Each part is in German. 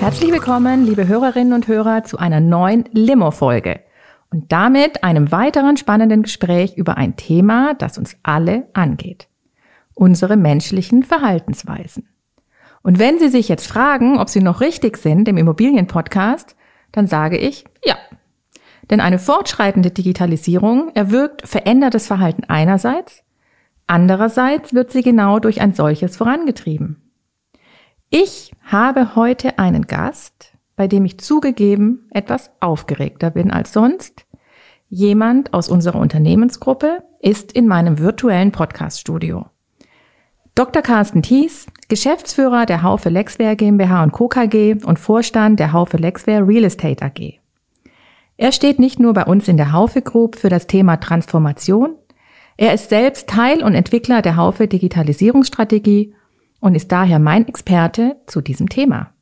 Herzlich willkommen, liebe Hörerinnen und Hörer, zu einer neuen Limo-Folge und damit einem weiteren spannenden Gespräch über ein Thema, das uns alle angeht. Unsere menschlichen Verhaltensweisen. Und wenn Sie sich jetzt fragen, ob Sie noch richtig sind im Immobilienpodcast, dann sage ich ja. Denn eine fortschreitende Digitalisierung erwirkt verändertes Verhalten einerseits, andererseits wird sie genau durch ein solches vorangetrieben. Ich habe heute einen Gast, bei dem ich zugegeben etwas aufgeregter bin als sonst. Jemand aus unserer Unternehmensgruppe ist in meinem virtuellen Podcaststudio. Dr. Carsten Thies, Geschäftsführer der Haufe Lexware GmbH und Co. KG und Vorstand der Haufe Lexware Real Estate AG. Er steht nicht nur bei uns in der Haufe Group für das Thema Transformation, er ist selbst Teil und Entwickler der Haufe Digitalisierungsstrategie und ist daher mein Experte zu diesem Thema.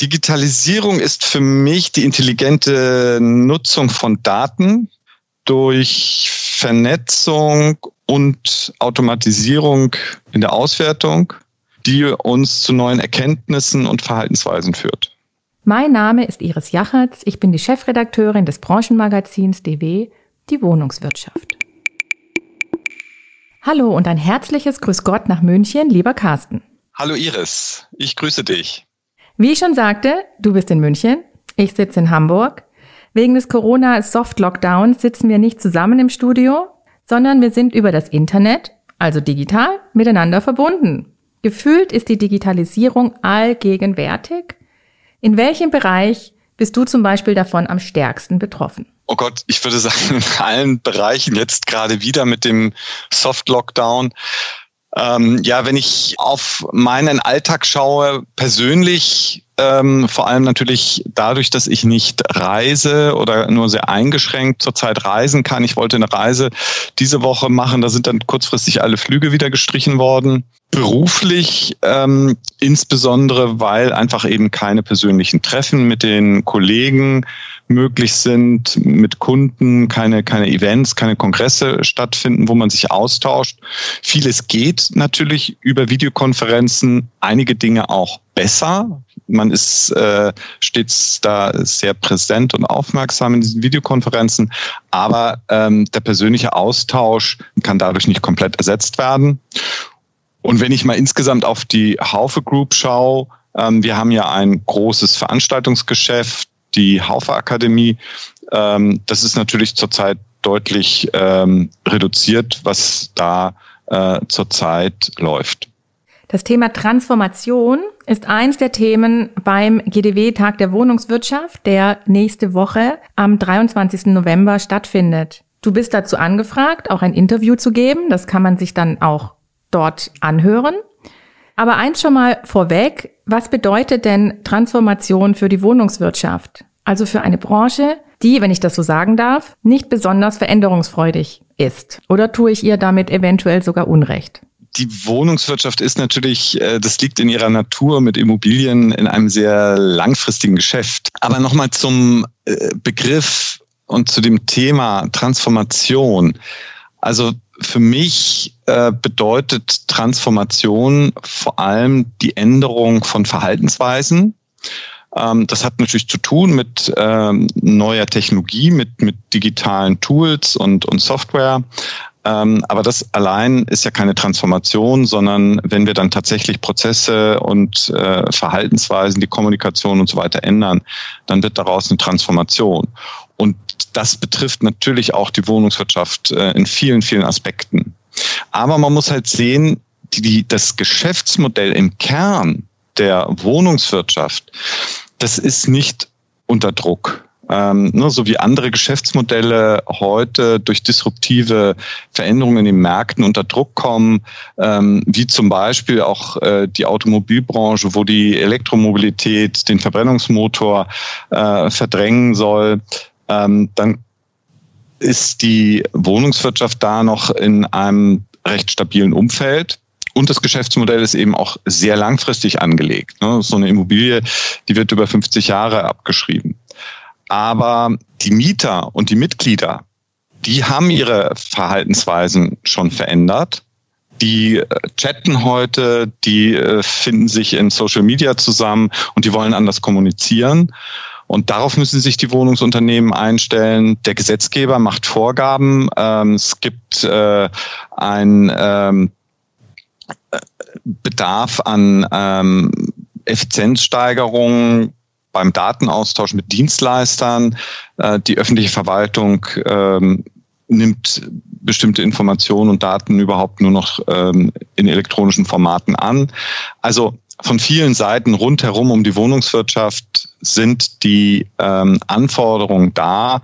Digitalisierung ist für mich die intelligente Nutzung von Daten durch Vernetzung und Automatisierung in der Auswertung, die uns zu neuen Erkenntnissen und Verhaltensweisen führt. Mein Name ist Iris Jachertz. Ich bin die Chefredakteurin des Branchenmagazins DW, die Wohnungswirtschaft. Hallo und ein herzliches Grüß Gott nach München, lieber Carsten. Hallo Iris, ich grüße dich. Wie ich schon sagte, du bist in München, ich sitze in Hamburg. Wegen des Corona-Soft-Lockdowns sitzen wir nicht zusammen im Studio, sondern wir sind über das Internet, also digital, miteinander verbunden. Gefühlt ist die Digitalisierung allgegenwärtig. In welchem Bereich bist du zum Beispiel davon am stärksten betroffen? Oh Gott, ich würde sagen, in allen Bereichen jetzt gerade wieder mit dem Soft-Lockdown. Ähm, ja, wenn ich auf meinen Alltag schaue, persönlich, ähm, vor allem natürlich dadurch, dass ich nicht reise oder nur sehr eingeschränkt zurzeit reisen kann. Ich wollte eine Reise diese Woche machen, da sind dann kurzfristig alle Flüge wieder gestrichen worden. Beruflich, ähm, insbesondere weil einfach eben keine persönlichen Treffen mit den Kollegen möglich sind, mit Kunden keine, keine Events, keine Kongresse stattfinden, wo man sich austauscht. Vieles geht natürlich über Videokonferenzen, einige Dinge auch besser. Man ist äh, stets da sehr präsent und aufmerksam in diesen Videokonferenzen, aber ähm, der persönliche Austausch kann dadurch nicht komplett ersetzt werden. Und wenn ich mal insgesamt auf die Haufe Group schaue, ähm, wir haben ja ein großes Veranstaltungsgeschäft, die Haufe Akademie. Ähm, das ist natürlich zurzeit deutlich ähm, reduziert, was da äh, zurzeit läuft. Das Thema Transformation ist eins der Themen beim GDW Tag der Wohnungswirtschaft, der nächste Woche am 23. November stattfindet. Du bist dazu angefragt, auch ein Interview zu geben. Das kann man sich dann auch dort anhören. Aber eins schon mal vorweg, was bedeutet denn Transformation für die Wohnungswirtschaft? Also für eine Branche, die, wenn ich das so sagen darf, nicht besonders veränderungsfreudig ist. Oder tue ich ihr damit eventuell sogar Unrecht? Die Wohnungswirtschaft ist natürlich, äh, das liegt in ihrer Natur mit Immobilien in einem sehr langfristigen Geschäft. Aber nochmal zum äh, Begriff und zu dem Thema Transformation. Also für mich äh, bedeutet Transformation vor allem die Änderung von Verhaltensweisen. Ähm, das hat natürlich zu tun mit ähm, neuer Technologie, mit, mit digitalen Tools und, und Software. Ähm, aber das allein ist ja keine Transformation, sondern wenn wir dann tatsächlich Prozesse und äh, Verhaltensweisen, die Kommunikation und so weiter ändern, dann wird daraus eine Transformation. Und das betrifft natürlich auch die Wohnungswirtschaft äh, in vielen, vielen Aspekten. Aber man muss halt sehen, die, die, das Geschäftsmodell im Kern der Wohnungswirtschaft, das ist nicht unter Druck. ähm, ne, so wie andere Geschäftsmodelle heute durch disruptive Veränderungen in den Märkten unter Druck kommen, ähm, wie zum Beispiel auch äh, die Automobilbranche, wo die Elektromobilität den Verbrennungsmotor äh, verdrängen soll, ähm, dann ist die Wohnungswirtschaft da noch in einem recht stabilen Umfeld. Und das Geschäftsmodell ist eben auch sehr langfristig angelegt. Ne? So eine Immobilie, die wird über 50 Jahre abgeschrieben. Aber die Mieter und die Mitglieder, die haben ihre Verhaltensweisen schon verändert. Die äh, chatten heute, die äh, finden sich in Social Media zusammen und die wollen anders kommunizieren. Und darauf müssen sich die Wohnungsunternehmen einstellen. Der Gesetzgeber macht Vorgaben. Ähm, es gibt äh, ein ähm, Bedarf an ähm, Effizienzsteigerung beim Datenaustausch mit Dienstleistern. Äh, die öffentliche Verwaltung ähm, nimmt bestimmte Informationen und Daten überhaupt nur noch ähm, in elektronischen Formaten an. Also von vielen Seiten rundherum um die Wohnungswirtschaft sind die ähm, Anforderungen da.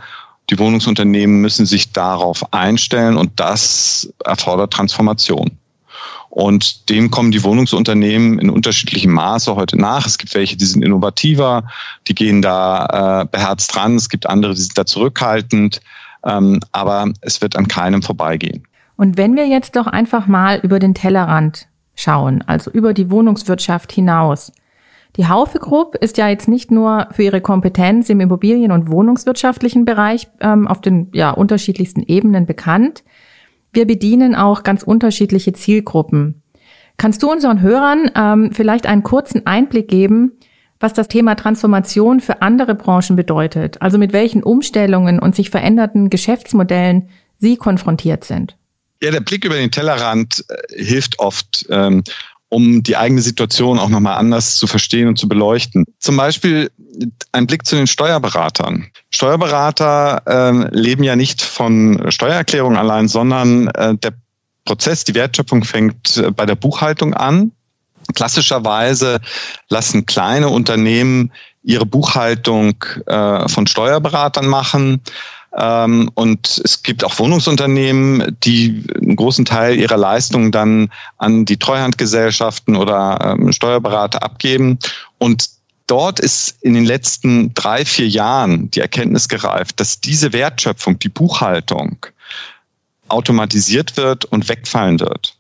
Die Wohnungsunternehmen müssen sich darauf einstellen und das erfordert Transformation. Und dem kommen die Wohnungsunternehmen in unterschiedlichem Maße heute nach. Es gibt welche, die sind innovativer, die gehen da äh, beherzt dran. Es gibt andere, die sind da zurückhaltend. Ähm, aber es wird an keinem vorbeigehen. Und wenn wir jetzt doch einfach mal über den Tellerrand schauen, also über die Wohnungswirtschaft hinaus. Die Haufe Group ist ja jetzt nicht nur für ihre Kompetenz im Immobilien- und Wohnungswirtschaftlichen Bereich ähm, auf den ja, unterschiedlichsten Ebenen bekannt. Wir bedienen auch ganz unterschiedliche Zielgruppen. Kannst du unseren Hörern ähm, vielleicht einen kurzen Einblick geben, was das Thema Transformation für andere Branchen bedeutet, also mit welchen Umstellungen und sich veränderten Geschäftsmodellen Sie konfrontiert sind? Ja, der Blick über den Tellerrand äh, hilft oft, ähm, um die eigene Situation auch nochmal anders zu verstehen und zu beleuchten. Zum Beispiel ein Blick zu den Steuerberatern. Steuerberater äh, leben ja nicht von Steuererklärung allein, sondern äh, der Prozess, die Wertschöpfung fängt äh, bei der Buchhaltung an. Klassischerweise lassen kleine Unternehmen ihre Buchhaltung äh, von Steuerberatern machen. Ähm, und es gibt auch Wohnungsunternehmen, die einen großen Teil ihrer Leistungen dann an die Treuhandgesellschaften oder ähm, Steuerberater abgeben. Und dort ist in den letzten drei, vier Jahren die Erkenntnis gereift, dass diese Wertschöpfung, die Buchhaltung, automatisiert wird und wegfallen wird.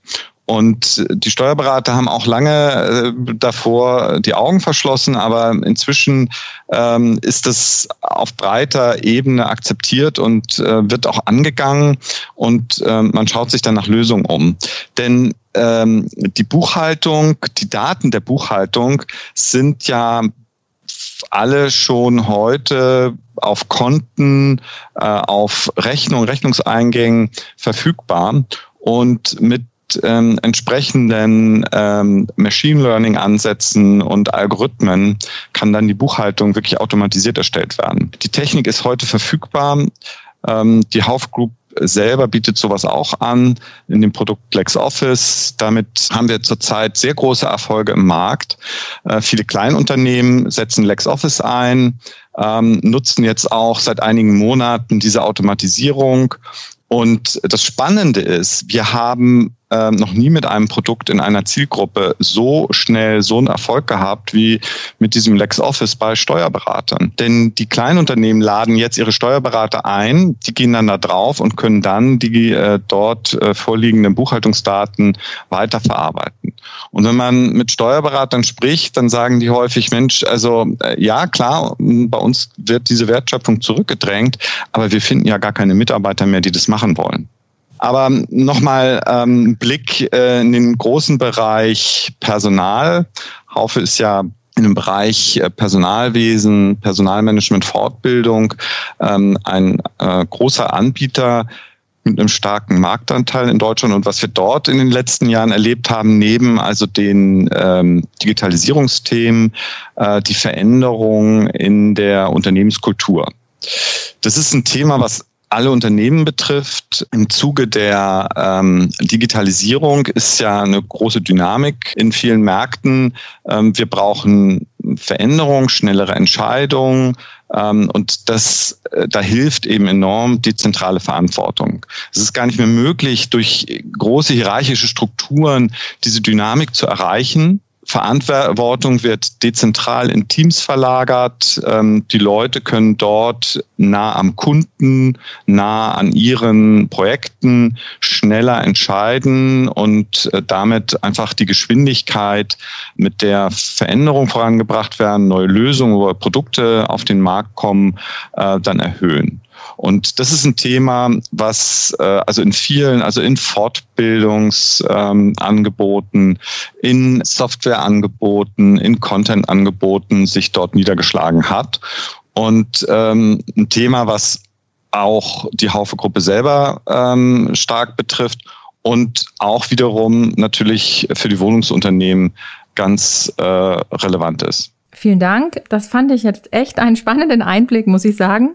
Und die Steuerberater haben auch lange äh, davor die Augen verschlossen, aber inzwischen ähm, ist das auf breiter Ebene akzeptiert und äh, wird auch angegangen und äh, man schaut sich dann nach Lösungen um. Denn ähm, die Buchhaltung, die Daten der Buchhaltung sind ja alle schon heute auf Konten, äh, auf Rechnung, Rechnungseingängen verfügbar. Und mit ähm, entsprechenden ähm, Machine Learning Ansätzen und Algorithmen kann dann die Buchhaltung wirklich automatisiert erstellt werden. Die Technik ist heute verfügbar. Ähm, die Hauf Group selber bietet sowas auch an in dem Produkt LexOffice. Damit haben wir zurzeit sehr große Erfolge im Markt. Äh, viele Kleinunternehmen setzen LexOffice ein, ähm, nutzen jetzt auch seit einigen Monaten diese Automatisierung. Und das Spannende ist, wir haben äh, noch nie mit einem Produkt in einer Zielgruppe so schnell so einen Erfolg gehabt wie mit diesem LexOffice bei Steuerberatern. Denn die Kleinunternehmen laden jetzt ihre Steuerberater ein, die gehen dann da drauf und können dann die äh, dort äh, vorliegenden Buchhaltungsdaten weiterverarbeiten. Und wenn man mit Steuerberatern spricht, dann sagen die häufig, Mensch, also äh, ja, klar, bei uns wird diese Wertschöpfung zurückgedrängt, aber wir finden ja gar keine Mitarbeiter mehr, die das machen wollen. Aber nochmal ähm, Blick äh, in den großen Bereich Personal. Haufe ist ja in dem Bereich äh, Personalwesen, Personalmanagement, Fortbildung ähm, ein äh, großer Anbieter mit einem starken Marktanteil in Deutschland. Und was wir dort in den letzten Jahren erlebt haben, neben also den ähm, Digitalisierungsthemen, äh, die Veränderung in der Unternehmenskultur. Das ist ein Thema, was alle Unternehmen betrifft. Im Zuge der ähm, Digitalisierung ist ja eine große Dynamik in vielen Märkten. Ähm, wir brauchen Veränderung, schnellere Entscheidungen. Ähm, und das, äh, da hilft eben enorm die zentrale Verantwortung. Es ist gar nicht mehr möglich, durch große hierarchische Strukturen diese Dynamik zu erreichen. Verantwortung wird dezentral in Teams verlagert. Ähm, die Leute können dort nah am Kunden, nah an ihren Projekten schneller entscheiden und äh, damit einfach die Geschwindigkeit, mit der Veränderung vorangebracht werden, neue Lösungen oder Produkte auf den Markt kommen, äh, dann erhöhen. Und das ist ein Thema, was äh, also in vielen, also in Fortbildungsangeboten, ähm, in Softwareangeboten, in Content-Angeboten sich dort niedergeschlagen hat. Und ähm, ein Thema, was auch die Haufe-Gruppe selber ähm, stark betrifft und auch wiederum natürlich für die Wohnungsunternehmen ganz äh, relevant ist. Vielen Dank. Das fand ich jetzt echt einen spannenden Einblick, muss ich sagen.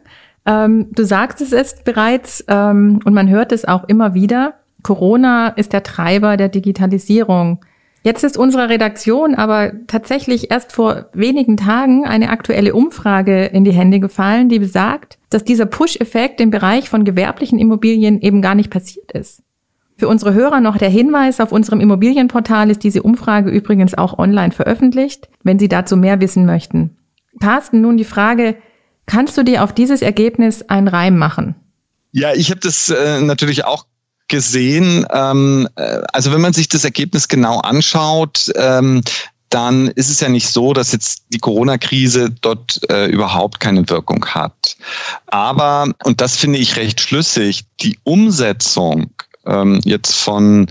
Ähm, du sagst es jetzt bereits ähm, und man hört es auch immer wieder. Corona ist der Treiber der Digitalisierung. Jetzt ist unserer Redaktion aber tatsächlich erst vor wenigen Tagen eine aktuelle Umfrage in die Hände gefallen, die besagt, dass dieser Push-Effekt im Bereich von gewerblichen Immobilien eben gar nicht passiert ist. Für unsere Hörer noch der Hinweis, auf unserem Immobilienportal ist diese Umfrage übrigens auch online veröffentlicht, wenn Sie dazu mehr wissen möchten. Carsten, nun die Frage, Kannst du dir auf dieses Ergebnis einen Reim machen? Ja, ich habe das äh, natürlich auch gesehen. Ähm, äh, also wenn man sich das Ergebnis genau anschaut, ähm, dann ist es ja nicht so, dass jetzt die Corona-Krise dort äh, überhaupt keine Wirkung hat. Aber, und das finde ich recht schlüssig, die Umsetzung ähm, jetzt von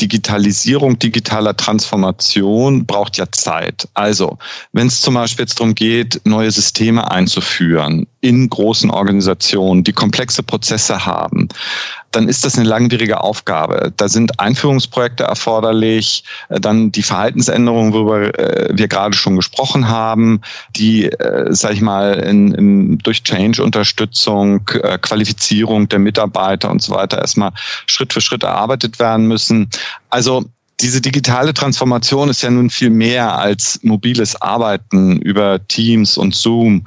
Digitalisierung, digitaler Transformation braucht ja Zeit. Also, wenn es zum Beispiel jetzt darum geht, neue Systeme einzuführen in großen Organisationen, die komplexe Prozesse haben, dann ist das eine langwierige Aufgabe. Da sind Einführungsprojekte erforderlich, äh, dann die Verhaltensänderungen, worüber äh, wir gerade schon gesprochen haben, die, äh, sag ich mal, in, in, durch Change-Unterstützung, Qualifizierung der Mitarbeiter und so weiter erstmal Schritt für Schritt erarbeitet werden müssen. Also diese digitale Transformation ist ja nun viel mehr als mobiles Arbeiten über Teams und Zoom.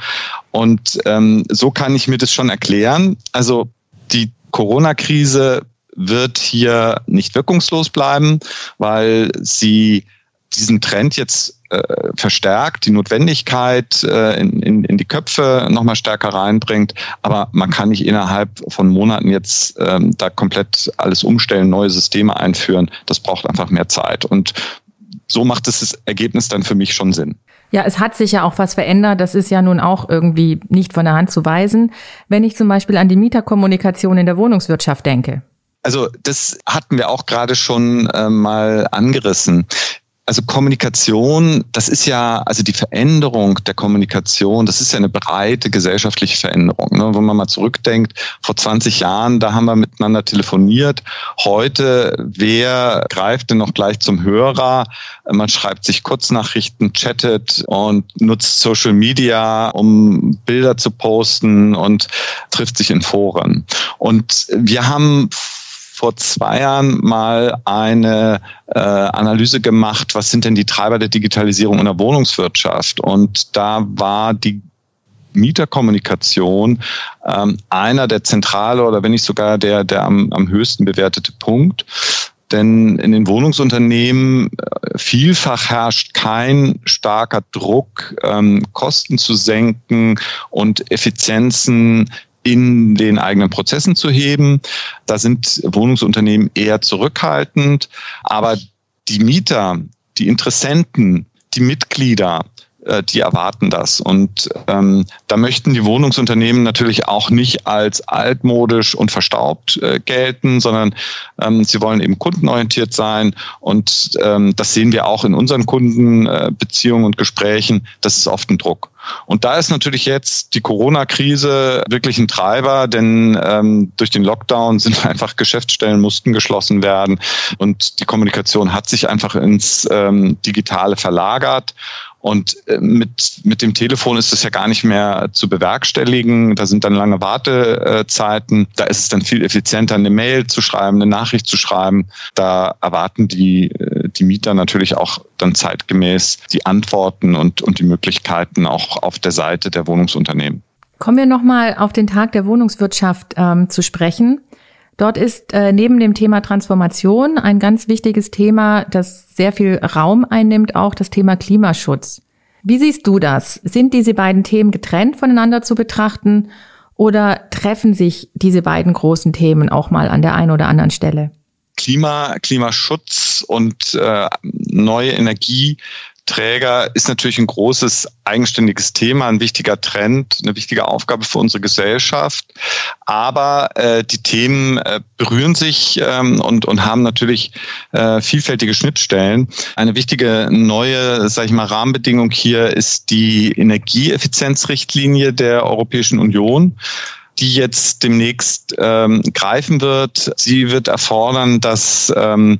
Und ähm, so kann ich mir das schon erklären. Also die Corona-Krise wird hier nicht wirkungslos bleiben, weil sie diesen Trend jetzt äh, verstärkt, die Notwendigkeit äh, in, in, in die Köpfe nochmal stärker reinbringt. Aber man kann nicht innerhalb von Monaten jetzt ähm, da komplett alles umstellen, neue Systeme einführen. Das braucht einfach mehr Zeit. Und so macht es das Ergebnis dann für mich schon Sinn. Ja, es hat sich ja auch was verändert. Das ist ja nun auch irgendwie nicht von der Hand zu weisen. Wenn ich zum Beispiel an die Mieterkommunikation in der Wohnungswirtschaft denke. Also das hatten wir auch gerade schon äh, mal angerissen. Also Kommunikation, das ist ja, also die Veränderung der Kommunikation, das ist ja eine breite gesellschaftliche Veränderung. Ne? Wenn man mal zurückdenkt, vor 20 Jahren, da haben wir miteinander telefoniert. Heute, wer greift denn noch gleich zum Hörer? Man schreibt sich Kurznachrichten, chattet und nutzt Social Media, um Bilder zu posten und trifft sich in Foren. Und wir haben vor zwei Jahren mal eine äh, Analyse gemacht, was sind denn die Treiber der Digitalisierung in der Wohnungswirtschaft? Und da war die Mieterkommunikation ähm, einer der zentrale oder wenn nicht sogar der, der am, am höchsten bewertete Punkt. Denn in den Wohnungsunternehmen äh, vielfach herrscht kein starker Druck, ähm, Kosten zu senken und Effizienzen in den eigenen Prozessen zu heben. Da sind Wohnungsunternehmen eher zurückhaltend, aber die Mieter, die Interessenten, die Mitglieder, die erwarten das. Und ähm, da möchten die Wohnungsunternehmen natürlich auch nicht als altmodisch und verstaubt äh, gelten, sondern ähm, sie wollen eben kundenorientiert sein. Und ähm, das sehen wir auch in unseren Kundenbeziehungen äh, und Gesprächen. Das ist oft ein Druck. Und da ist natürlich jetzt die Corona-Krise wirklich ein Treiber, denn ähm, durch den Lockdown sind einfach Geschäftsstellen mussten geschlossen werden und die Kommunikation hat sich einfach ins ähm, Digitale verlagert. Und äh, mit, mit dem Telefon ist es ja gar nicht mehr zu bewerkstelligen. Da sind dann lange Wartezeiten. Da ist es dann viel effizienter, eine Mail zu schreiben, eine Nachricht zu schreiben. Da erwarten die, äh, die Mieter natürlich auch dann zeitgemäß die Antworten und, und die Möglichkeiten auch auf der Seite der Wohnungsunternehmen. Kommen wir nochmal auf den Tag der Wohnungswirtschaft ähm, zu sprechen. Dort ist äh, neben dem Thema Transformation ein ganz wichtiges Thema, das sehr viel Raum einnimmt, auch das Thema Klimaschutz. Wie siehst du das? Sind diese beiden Themen getrennt voneinander zu betrachten oder treffen sich diese beiden großen Themen auch mal an der einen oder anderen Stelle? Klima, Klimaschutz und äh, neue Energie Träger ist natürlich ein großes eigenständiges Thema, ein wichtiger Trend, eine wichtige Aufgabe für unsere Gesellschaft. Aber äh, die Themen äh, berühren sich ähm, und, und haben natürlich äh, vielfältige Schnittstellen. Eine wichtige neue, sage ich mal, Rahmenbedingung hier ist die Energieeffizienzrichtlinie der Europäischen Union die jetzt demnächst ähm, greifen wird. Sie wird erfordern, dass ähm,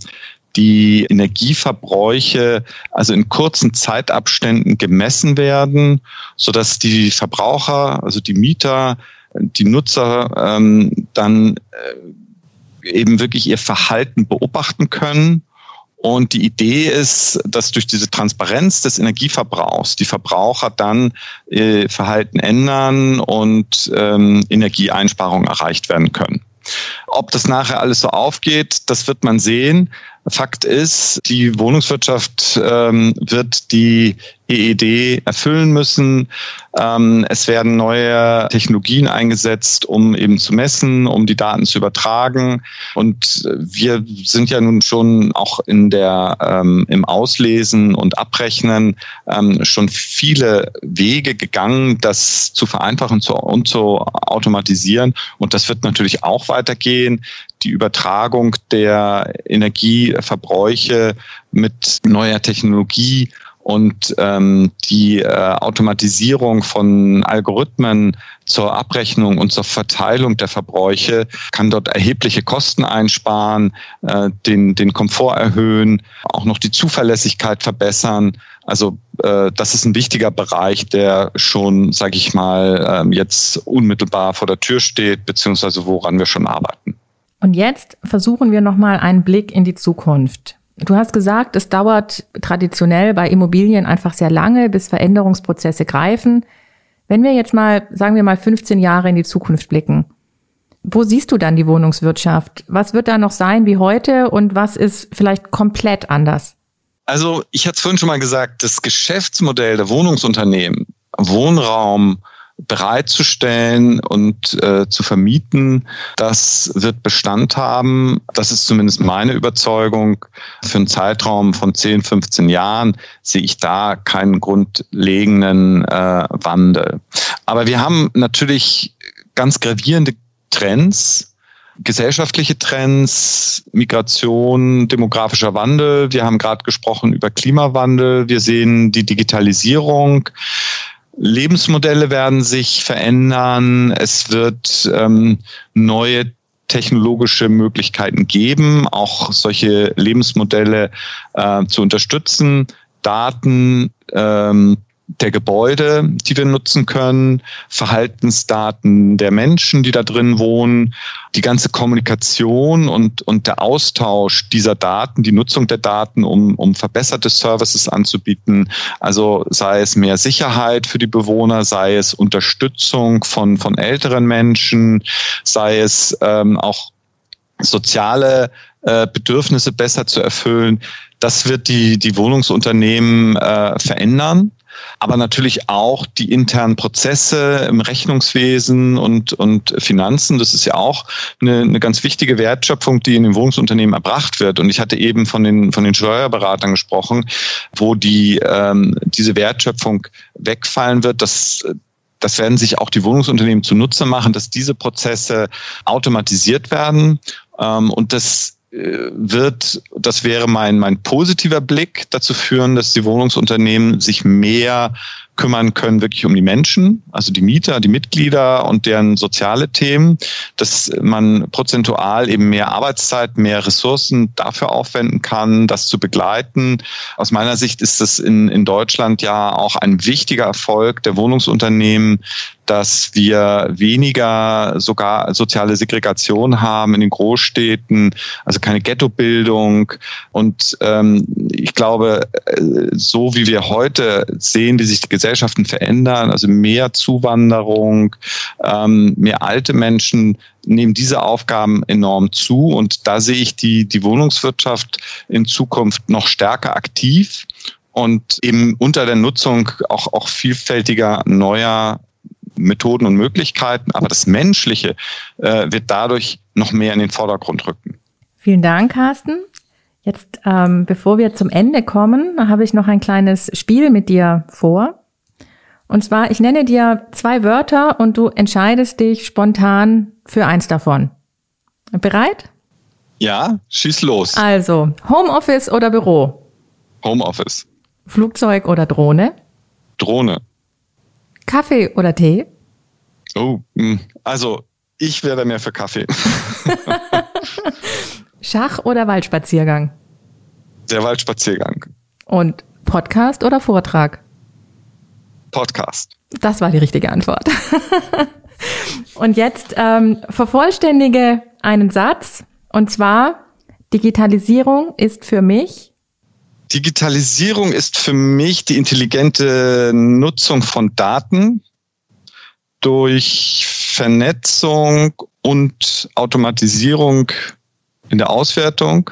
die Energieverbräuche also in kurzen Zeitabständen gemessen werden, so dass die Verbraucher, also die Mieter, die Nutzer ähm, dann äh, eben wirklich ihr Verhalten beobachten können. Und die Idee ist, dass durch diese Transparenz des Energieverbrauchs die Verbraucher dann äh, Verhalten ändern und ähm, Energieeinsparungen erreicht werden können. Ob das nachher alles so aufgeht, das wird man sehen. Fakt ist, die Wohnungswirtschaft ähm, wird die EED erfüllen müssen. Ähm, es werden neue Technologien eingesetzt, um eben zu messen, um die Daten zu übertragen. Und wir sind ja nun schon auch in der ähm, im Auslesen und Abrechnen ähm, schon viele Wege gegangen, das zu vereinfachen und zu automatisieren. Und das wird natürlich auch weitergehen die Übertragung der Energieverbräuche mit neuer Technologie und ähm, die äh, Automatisierung von Algorithmen zur Abrechnung und zur Verteilung der Verbräuche kann dort erhebliche Kosten einsparen, äh, den, den Komfort erhöhen, auch noch die Zuverlässigkeit verbessern. Also äh, das ist ein wichtiger Bereich, der schon, sage ich mal, äh, jetzt unmittelbar vor der Tür steht, beziehungsweise woran wir schon arbeiten. Und jetzt versuchen wir nochmal einen Blick in die Zukunft. Du hast gesagt, es dauert traditionell bei Immobilien einfach sehr lange, bis Veränderungsprozesse greifen. Wenn wir jetzt mal, sagen wir mal, 15 Jahre in die Zukunft blicken, wo siehst du dann die Wohnungswirtschaft? Was wird da noch sein wie heute und was ist vielleicht komplett anders? Also ich hatte es vorhin schon mal gesagt, das Geschäftsmodell der Wohnungsunternehmen, Wohnraum, bereitzustellen und äh, zu vermieten, das wird Bestand haben. Das ist zumindest meine Überzeugung. Für einen Zeitraum von 10, 15 Jahren sehe ich da keinen grundlegenden äh, Wandel. Aber wir haben natürlich ganz gravierende Trends, gesellschaftliche Trends, Migration, demografischer Wandel. Wir haben gerade gesprochen über Klimawandel. Wir sehen die Digitalisierung. Lebensmodelle werden sich verändern. Es wird ähm, neue technologische Möglichkeiten geben, auch solche Lebensmodelle äh, zu unterstützen. Daten, ähm, der Gebäude, die wir nutzen können, Verhaltensdaten der Menschen, die da drin wohnen, die ganze Kommunikation und, und der Austausch dieser Daten, die Nutzung der Daten, um, um verbesserte Services anzubieten. Also sei es mehr Sicherheit für die Bewohner, sei es Unterstützung von, von älteren Menschen, sei es ähm, auch soziale äh, Bedürfnisse besser zu erfüllen. Das wird die, die Wohnungsunternehmen äh, verändern aber natürlich auch die internen Prozesse im Rechnungswesen und, und Finanzen. Das ist ja auch eine, eine ganz wichtige Wertschöpfung, die in den Wohnungsunternehmen erbracht wird. Und ich hatte eben von den, von den Steuerberatern gesprochen, wo die, ähm, diese Wertschöpfung wegfallen wird. Das, das werden sich auch die Wohnungsunternehmen zunutze machen, dass diese Prozesse automatisiert werden. Ähm, und das wird, das wäre mein, mein positiver Blick, dazu führen, dass die Wohnungsunternehmen sich mehr kümmern können, wirklich um die Menschen, also die Mieter, die Mitglieder und deren soziale Themen, dass man prozentual eben mehr Arbeitszeit, mehr Ressourcen dafür aufwenden kann, das zu begleiten. Aus meiner Sicht ist das in, in Deutschland ja auch ein wichtiger Erfolg der Wohnungsunternehmen, dass wir weniger sogar soziale Segregation haben in den Großstädten, also keine Ghettobildung. Und ähm, ich glaube, äh, so wie wir heute sehen, wie sich die Gesellschaft Gesellschaften verändern, also mehr Zuwanderung, ähm, mehr alte Menschen nehmen diese Aufgaben enorm zu und da sehe ich die, die Wohnungswirtschaft in Zukunft noch stärker aktiv und eben unter der Nutzung auch, auch vielfältiger neuer Methoden und Möglichkeiten, aber das Menschliche äh, wird dadurch noch mehr in den Vordergrund rücken. Vielen Dank, Carsten. Jetzt, ähm, bevor wir zum Ende kommen, habe ich noch ein kleines Spiel mit dir vor. Und zwar, ich nenne dir zwei Wörter und du entscheidest dich spontan für eins davon. Bereit? Ja, schieß los. Also, Homeoffice oder Büro? Homeoffice. Flugzeug oder Drohne? Drohne. Kaffee oder Tee? Oh, hm. also ich wäre mehr für Kaffee. Schach oder Waldspaziergang? Der Waldspaziergang. Und Podcast oder Vortrag? Podcast. Das war die richtige Antwort. und jetzt ähm, vervollständige einen Satz. Und zwar, Digitalisierung ist für mich. Digitalisierung ist für mich die intelligente Nutzung von Daten durch Vernetzung und Automatisierung in der Auswertung,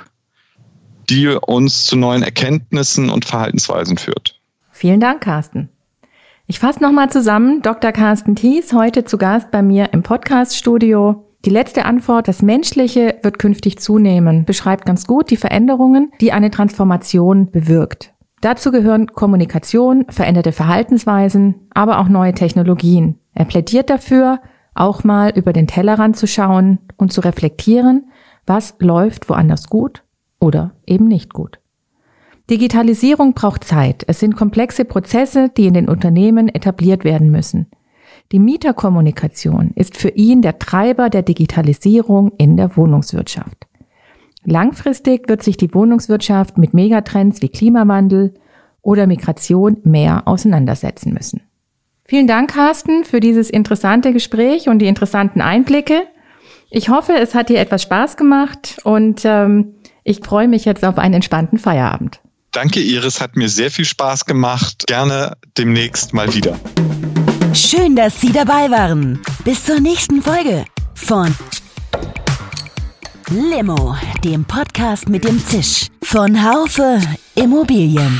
die uns zu neuen Erkenntnissen und Verhaltensweisen führt. Vielen Dank, Carsten. Ich fasse nochmal zusammen. Dr. Carsten Thies, heute zu Gast bei mir im Podcast-Studio. Die letzte Antwort, das Menschliche wird künftig zunehmen, beschreibt ganz gut die Veränderungen, die eine Transformation bewirkt. Dazu gehören Kommunikation, veränderte Verhaltensweisen, aber auch neue Technologien. Er plädiert dafür, auch mal über den Tellerrand zu schauen und zu reflektieren, was läuft woanders gut oder eben nicht gut. Digitalisierung braucht Zeit. Es sind komplexe Prozesse, die in den Unternehmen etabliert werden müssen. Die Mieterkommunikation ist für ihn der Treiber der Digitalisierung in der Wohnungswirtschaft. Langfristig wird sich die Wohnungswirtschaft mit Megatrends wie Klimawandel oder Migration mehr auseinandersetzen müssen. Vielen Dank, Carsten, für dieses interessante Gespräch und die interessanten Einblicke. Ich hoffe, es hat dir etwas Spaß gemacht und ähm, ich freue mich jetzt auf einen entspannten Feierabend. Danke, Iris, hat mir sehr viel Spaß gemacht. Gerne demnächst mal wieder. Schön, dass Sie dabei waren. Bis zur nächsten Folge von Limo, dem Podcast mit dem Zisch von Haufe Immobilien.